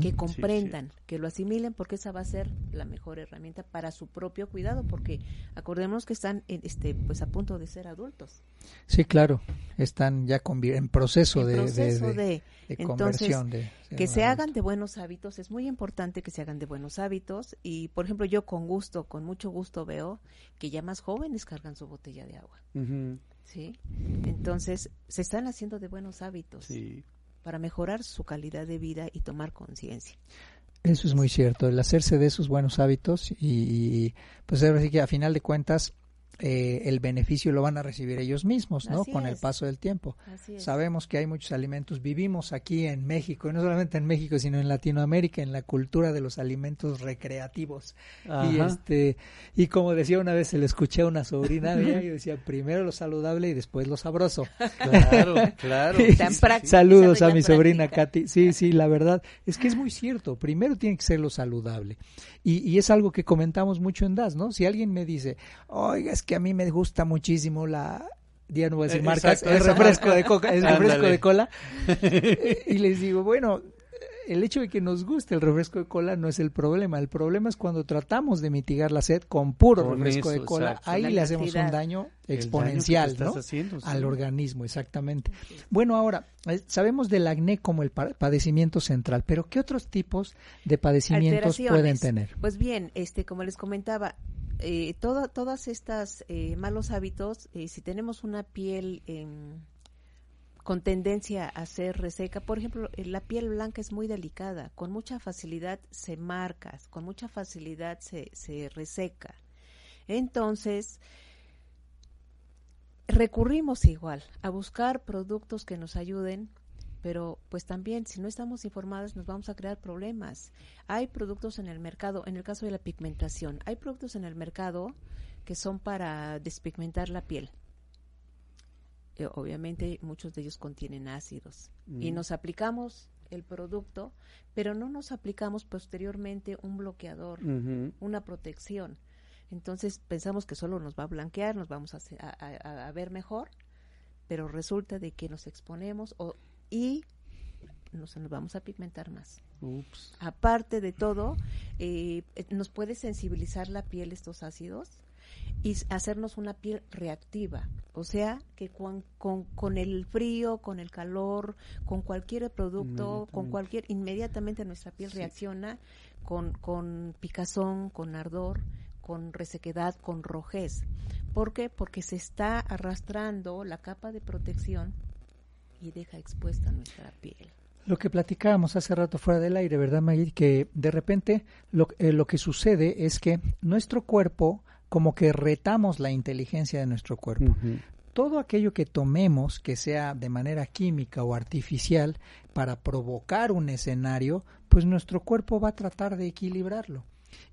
D: Que
A: sí.
D: comprendan, que lo asimilen, porque esa va a ser la mejor herramienta para su propio cuidado, porque acordémonos que están en, este, pues a punto de ser adultos.
B: Sí, claro, están ya en proceso,
D: En
B: de,
D: proceso
B: de-
D: de,
B: de
D: entonces,
B: conversión. De,
D: que se hagan de buenos hábitos, es muy importante que se hagan de buenos hábitos y, por ejemplo, yo con gusto, con mucho gusto veo que ya más jóvenes cargan su botella de agua, ¿sí? Entonces, se están haciendo de buenos hábitos
A: sí.
D: Para mejorar su calidad de vida y tomar conciencia.
B: Eso es muy cierto, el hacerse de esos buenos hábitos y, y, pues ahora sí que a final de cuentas eh, el beneficio lo van a recibir ellos mismos, ¿no?
D: Así
B: Con el paso del tiempo. Sabemos que hay muchos alimentos, vivimos aquí en México, y no solamente en México, sino en Latinoamérica, en la cultura de los alimentos recreativos. Y este y como decía una vez, se le escuché a una sobrina mía y decía, primero lo saludable y después lo sabroso.
A: Claro, claro.
D: Tan
B: Saludos a mi sobrina. Katy. Sí, sí, la verdad es que es muy cierto. Primero tiene que ser lo saludable. Y, y es algo que comentamos mucho en DAS, ¿no? Si alguien me dice, oiga, es que a mí me gusta muchísimo la... Ya no voy a decir
A: Eh,
B: marcas,
A: exacto,
B: el refresco
A: marca.
B: de coca, el refresco de cola. Y les digo, bueno, el hecho de que nos guste el refresco de cola no es el problema. El problema es cuando tratamos de mitigar la sed con puro
A: Con
B: refresco de cola.
A: exacto.
B: Ahí
D: La
B: le hacemos un
D: cantidad.
B: daño exponencial, ¿no?
A: haciendo, sí.
B: Al organismo, exactamente. Bueno, ahora, eh, sabemos del acné como el pa- padecimiento central, pero ¿qué otros tipos de padecimientos pueden tener?
D: Pues bien, este, como les comentaba, eh, toda- todas estas eh, malos hábitos, eh, si tenemos una piel em, con tendencia a ser reseca, por ejemplo, eh, la piel blanca es muy delicada, con mucha facilidad se marca, con mucha facilidad se, se reseca. Entonces, recurrimos igual a buscar productos que nos ayuden, pero pues también si no estamos informados nos vamos a crear problemas. Hay productos en el mercado, en el caso de la pigmentación, hay productos en el mercado que son para despigmentar la piel. Eh, obviamente muchos de ellos contienen ácidos y
A: Mm.
D: nos aplicamos el producto, pero no nos aplicamos posteriormente un bloqueador una protección. Entonces pensamos que solo nos va a blanquear, nos vamos a- a- a ver mejor, pero resulta de que nos exponemos o, y nos, nos vamos a pigmentar más.
A: Ups.
D: Aparte de todo, eh, nos puede sensibilizar la piel estos ácidos y hacernos una piel reactiva. O sea, que con, con el frío, con el calor, con cualquier producto, con cualquier, inmediatamente nuestra piel
A: Sí.
D: reacciona con, con picazón, con ardor, con resequedad, con rojez. ¿Por qué? Porque se está arrastrando la capa de protección y deja expuesta nuestra piel.
B: Lo que platicábamos hace rato fuera del aire, ¿verdad, Maggie? Que de repente lo, eh, lo que sucede es que nuestro cuerpo, como que retamos la inteligencia de nuestro cuerpo. Todo aquello que tomemos, que sea de manera química o artificial, para provocar un escenario, pues nuestro cuerpo va a tratar de equilibrarlo.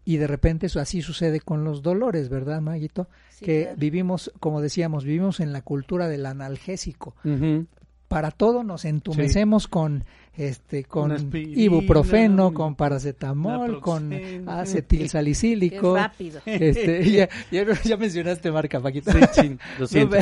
B: Y de repente eso así sucede con los dolores, ¿verdad, Maguito?
D: Sí,
B: que
D: claro.
B: vivimos, como decíamos, vivimos en la cultura del analgésico.
A: Ujú.
B: Para todo nos entumecemos con este con ibuprofeno, con paracetamol, con acetilsalicílico.
D: rápido.
B: Este, ya, ya, ya mencionaste marca, Paquito.
A: Sí, lo
B: No,
A: siento.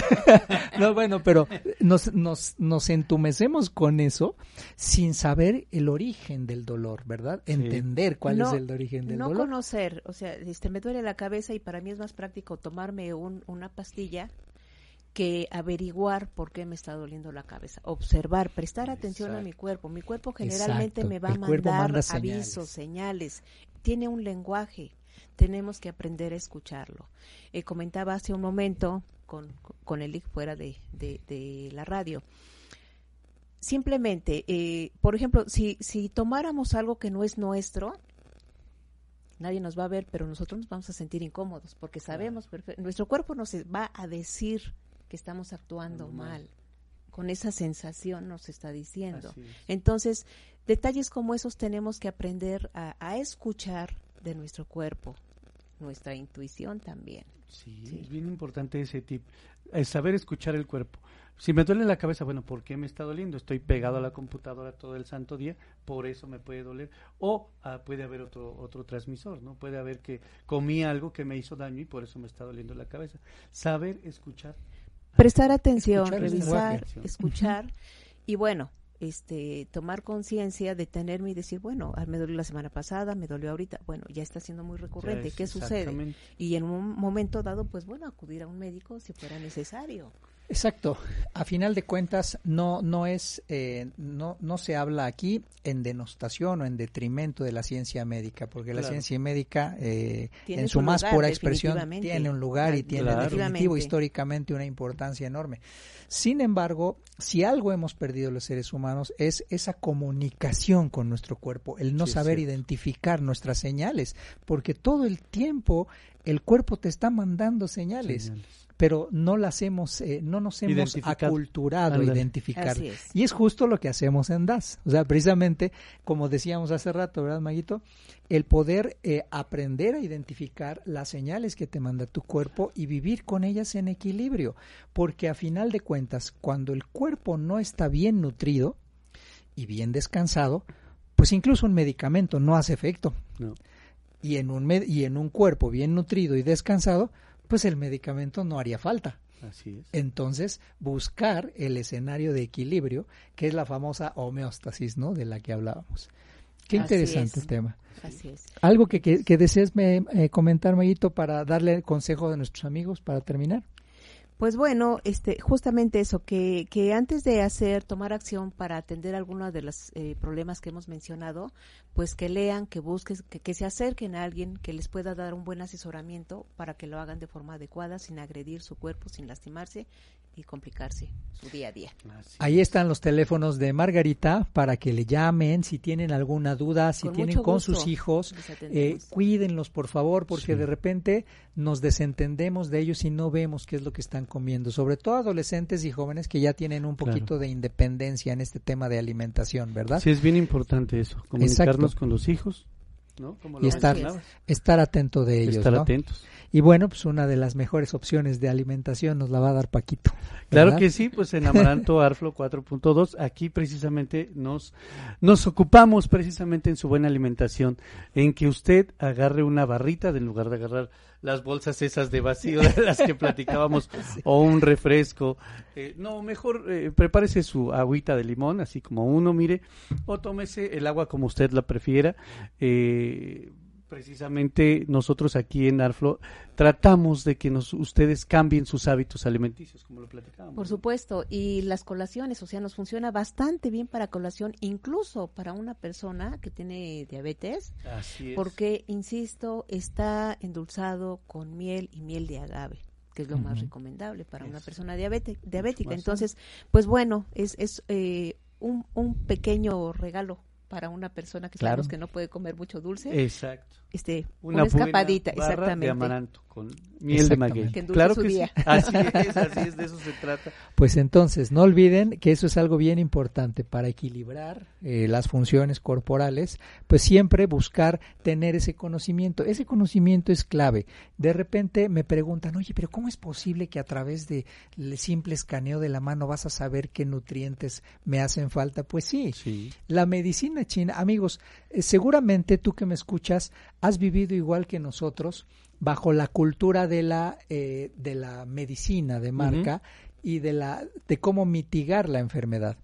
B: no, bueno, pero nos, nos, nos entumecemos con eso sin saber el origen del dolor, ¿verdad?
A: Sí.
B: Entender cuál
D: No-
B: es el origen del
D: no
B: dolor.
D: conocer, o sea, este, me duele la cabeza y para mí es más práctico tomarme un, una pastilla que averiguar por qué me está doliendo la cabeza, observar, prestar atención a mi cuerpo. Mi cuerpo generalmente
B: Exacto,
D: me va a mandar
B: manda señales.
D: avisos, señales. Tiene un lenguaje, tenemos que aprender a escucharlo. Eh, comentaba hace un momento con, con el link fuera de, de- de la radio. Simplemente, eh, por ejemplo, si, si tomáramos algo que no es nuestro, nadie nos va a ver, pero nosotros nos vamos a sentir incómodos porque sabemos, nuestro cuerpo nos va a decir que estamos actuando mal. Con esa sensación nos está diciendo.
A: Es.
D: Entonces, detalles como esos tenemos que aprender a, a escuchar de nuestro cuerpo, nuestra intuición también.
A: Sí,
D: Sí.
A: es bien importante ese tip. Es saber escuchar el cuerpo. Si me duele la cabeza, bueno, ¿por qué me está doliendo? Estoy pegado a la computadora todo el santo día, por eso me puede doler. O ah, puede haber otro otro transmisor, ¿no? Puede haber que comí algo que me hizo daño y por eso me está doliendo la cabeza. Saber escuchar.
D: Prestar atención,
B: Escuchar
D: revisar, escuchar. Y bueno, este tomar conciencia, detenerme y decir, bueno, ah, me dolió la semana pasada, me dolió ahorita, bueno, ya está siendo muy recurrente,
A: es,
D: ¿qué sucede? Y en un momento dado, pues bueno, acudir a un médico si fuera necesario.
B: Exacto. A final de cuentas, no, no es, eh, no, no se habla aquí en denostación o en detrimento de la ciencia médica, porque la ciencia médica, eh, en
D: su
B: su más
D: lugar,
B: pura expresión, tiene un lugar y tiene
A: Claro.
B: definitivo
D: Definitivamente.
B: históricamente una importancia enorme. Sin embargo, si algo hemos perdido los seres humanos es esa comunicación con nuestro cuerpo, el no
A: Sí,
B: saber identificar nuestras señales, porque todo el tiempo el cuerpo te está mandando señales
A: Señales.
B: pero no las hemos, eh, no nos hemos aculturado a
A: Ándale.
B: identificar.
D: Así es.
B: Y es justo lo que hacemos en DAS. O sea, precisamente, como decíamos hace rato, ¿verdad, Maguito? El poder eh, aprender a identificar las señales que te manda tu cuerpo y vivir con ellas en equilibrio. Porque a final de cuentas, cuando el cuerpo no está bien nutrido y bien descansado, pues incluso un medicamento no hace efecto
A: No.
B: Y en un med- y en un cuerpo bien nutrido y descansado, pues el medicamento no haría falta.
A: Así es.
B: Entonces, buscar el escenario de equilibrio, que es la famosa homeostasis, ¿no? De la que hablábamos. Qué
D: Así
B: interesante
D: es.
B: tema.
D: Así es.
B: Algo que, que, que desees me, eh, comentar, Mayito, para darle consejo de nuestros amigos para terminar.
D: Pues bueno, este, justamente eso, que, que antes de hacer, tomar acción para atender algunos de los eh, problemas que hemos mencionado, pues que lean, que busquen, que, que se acerquen a alguien que les pueda dar un buen asesoramiento para que lo hagan de forma adecuada, sin agredir su cuerpo, sin lastimarse y complicarse su día a día.
B: Ahí están los teléfonos de Margarita para que le llamen si tienen alguna duda, si
D: Con
B: tienen con sus hijos. Eh, cuídenlos, por favor, porque
A: Sí.
B: de repente nos desentendemos de ellos y no vemos qué es lo que están comiendo. Sobre todo adolescentes y jóvenes que ya tienen un
A: Claro.
B: poquito de independencia en este tema de alimentación, ¿verdad?
A: Sí, es bien importante eso, comunicarnos con los hijos, ¿no? Como
B: Y
A: lo
B: estar,
A: mencionabas,
B: estar atento de ellos,
A: estar
B: ¿no?
A: atentos.
B: Y bueno, pues una de las mejores opciones de alimentación nos la va a dar Paquito.
A: Claro que sí, pues en Amaranto Arflo 4.2, aquí precisamente nos, nos ocupamos precisamente en su buena alimentación, en que usted agarre una barrita en lugar de agarrar las bolsas esas de vacío de las que platicábamos o un refresco. Eh, no, mejor eh, prepárese su agüita de limón, así como uno, mire, o tómese el agua como usted la prefiera. Eh, precisamente nosotros aquí en Arflo tratamos de que nos, ustedes cambien sus hábitos alimenticios, como lo platicábamos.
D: Por supuesto, y las colaciones, o sea, nos funciona bastante bien para colación, incluso para una persona que tiene diabetes,
A: Así es.
D: porque, insisto, está endulzado con miel y miel de agave que es lo más recomendable para una persona diabete- diabética. Entonces, pues bueno, es, es eh, un, un pequeño regalo para una persona que
B: Claro.
D: sabemos que no puede comer mucho dulce,
A: Exacto.
D: Este,
A: Una,
D: una, escapadita,
A: buena barra
D: exactamente.
A: de amaranto con miel de maguey.
D: Que
A: Claro
D: su
A: que
D: día.
A: sí. Así es, así es, de eso se trata.
B: Pues entonces, no olviden que eso es algo bien importante para equilibrar eh, las funciones corporales, pues siempre buscar tener ese conocimiento. Ese conocimiento es clave. De repente me preguntan, oye, pero ¿cómo es posible que a través del simple escaneo de la mano vas a saber qué nutrientes me hacen falta? Pues sí,
A: Sí.
B: la medicina china, amigos, eh, seguramente tú que me escuchas has vivido igual que nosotros bajo la cultura de la eh, de la medicina de marca y de la de cómo mitigar la enfermedad.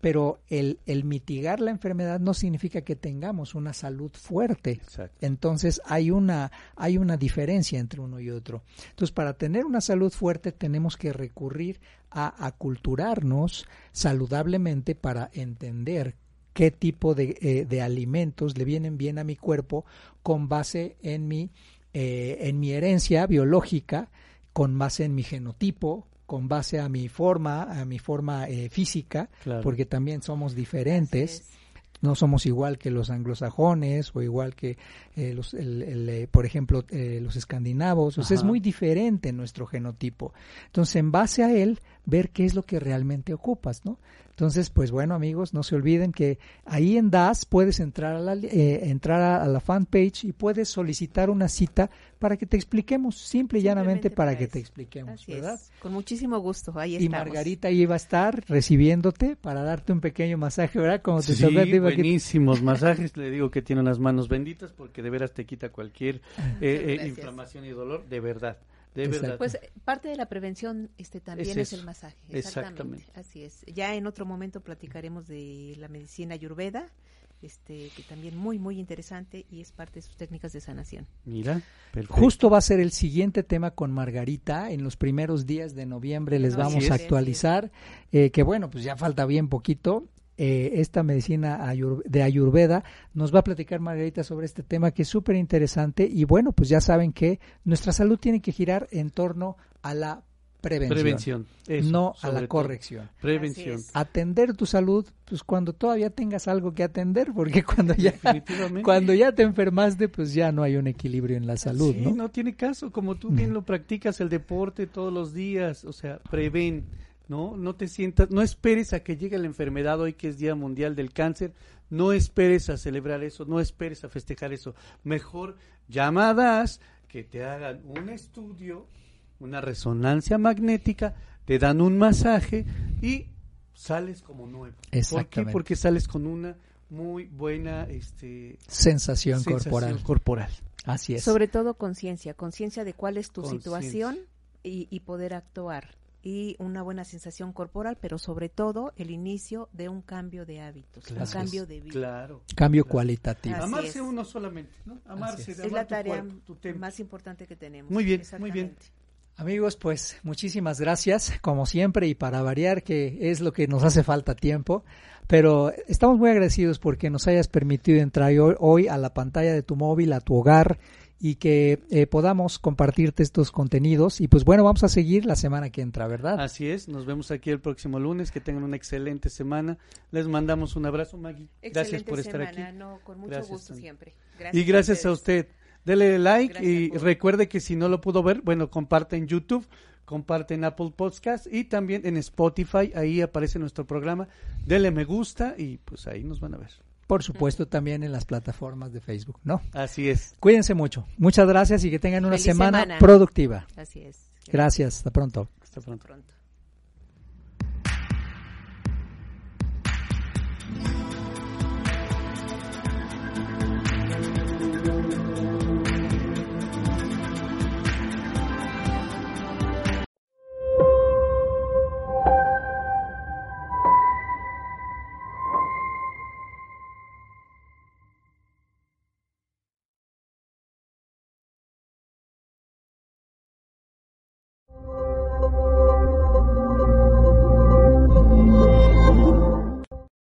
B: Pero el, el mitigar la enfermedad no significa que tengamos una salud fuerte.
A: Exacto.
B: Entonces hay una, hay una diferencia entre uno y otro. Entonces, para tener una salud fuerte tenemos que recurrir a aculturarnos saludablemente para entender qué tipo de, eh, de alimentos le vienen bien a mi cuerpo con base en mi, eh, en mi herencia biológica, con base en mi genotipo, con base a mi forma, a mi forma eh, física,
A: Claro.
B: porque también somos
D: Así
B: diferentes
D: es.
B: No somos igual que los anglosajones o igual que eh, los, el- el, eh, por ejemplo, eh, los escandinavos. O sea, es muy diferente nuestro genotipo. Entonces, en base a él, ver qué es lo que realmente ocupas, ¿no? Entonces, pues bueno, amigos, no se olviden que ahí en DAS puedes entrar a la, eh, entrar a, a la fanpage y puedes solicitar una cita para que te expliquemos, simple y llanamente para,
D: para
B: que
D: eso.
B: te expliquemos,
D: Así
B: ¿verdad?
D: es. Con muchísimo gusto, ahí
B: Y
D: estamos.
B: Margarita iba a estar recibiéndote para darte un pequeño masaje, ¿verdad? Como te
A: Sí, buenísimos masajes. Le digo que tiene unas manos benditas porque de veras te quita cualquier eh, eh,
D: Gracias.
A: inflamación y dolor. De verdad. de
B: Exacto.
A: verdad.
D: Pues eh, parte de la prevención este también
A: Es
D: el masaje. Exactamente.
A: Exactamente.
D: Así es. Ya en otro momento platicaremos de la medicina ayurveda, este que también muy muy interesante y es parte de sus técnicas de sanación.
A: Mira, perfecto.
B: Justo va a ser el siguiente tema con Margarita. En los primeros días de noviembre les vamos a actualizar. eh, que bueno, pues ya falta bien poquito. Eh, esta medicina ayur- de Ayurveda nos va a platicar Margarita sobre este tema que es súper interesante. Y bueno, pues ya saben que nuestra salud tiene que girar en torno a la prevención,
A: prevención, eso,
B: no a la
A: todo.
B: corrección.
A: Prevención.
B: Atender tu salud, pues cuando todavía tengas algo que atender, porque cuando ya,
A: Definitivamente.
B: cuando ya te enfermaste, pues ya no hay un equilibrio en la salud,
A: Sí,
B: ¿no?
A: tiene caso, como tú bien lo practicas el deporte todos los días, o sea, prevén, ¿no? No te sientas, no esperes a que llegue la enfermedad hoy que es Día Mundial del Cáncer, no esperes a celebrar eso, no esperes a festejar eso. Mejor llamadas que te hagan un estudio, una resonancia magnética, te dan un masaje y sales como nuevo. ¿Por qué?
B: Exactamente.
A: Porque sales con una muy buena este
B: Sensación,
A: sensación
B: corporal.
A: corporal.
B: Así es.
D: Sobre todo conciencia, conciencia de cuál es tu situación y, y poder actuar. Y una buena sensación corporal, pero sobre todo el inicio de un cambio de hábitos,
A: Claro.
D: un cambio de vida.
A: Claro.
B: Cambio
A: Claro.
B: cualitativo.
D: Así
A: Amarse
D: es.
A: uno solamente, ¿no? Amarse,
B: es.
A: de
D: Es
A: amar
D: la
A: tu
D: tarea
A: cuerpo, tu templo.
D: más importante que tenemos.
A: Muy bien, muy bien.
B: Amigos, pues muchísimas gracias, como siempre, y para variar, que es lo que nos hace falta tiempo. Pero estamos muy agradecidos porque nos hayas permitido entrar hoy, a la pantalla de tu móvil, a tu hogar, y que eh, podamos compartirte estos contenidos. Y pues bueno, vamos a seguir la semana que entra, ¿verdad?
A: Así es, nos vemos aquí el próximo lunes, que tengan una excelente semana. Les mandamos un abrazo, Maggie. Gracias
D: Excelente
A: por estar
D: semana,
A: aquí.
D: no, con mucho
A: Gracias,
D: gusto siempre.
A: Y gracias a usted. Dele like
D: Gracias,
A: y recuerde que si no lo pudo ver, bueno, comparte en YouTube, comparte en Apple Podcast y también en Spotify. Ahí aparece nuestro programa. Dele me gusta y pues ahí nos van a ver.
B: Por supuesto, también en las plataformas de Facebook, ¿no?
A: Así es.
B: Cuídense mucho. Muchas gracias y que tengan una semana,
D: semana.
B: productiva.
D: Así es.
B: Gracias. Hasta pronto.
A: Hasta pronto.
D: Pronto.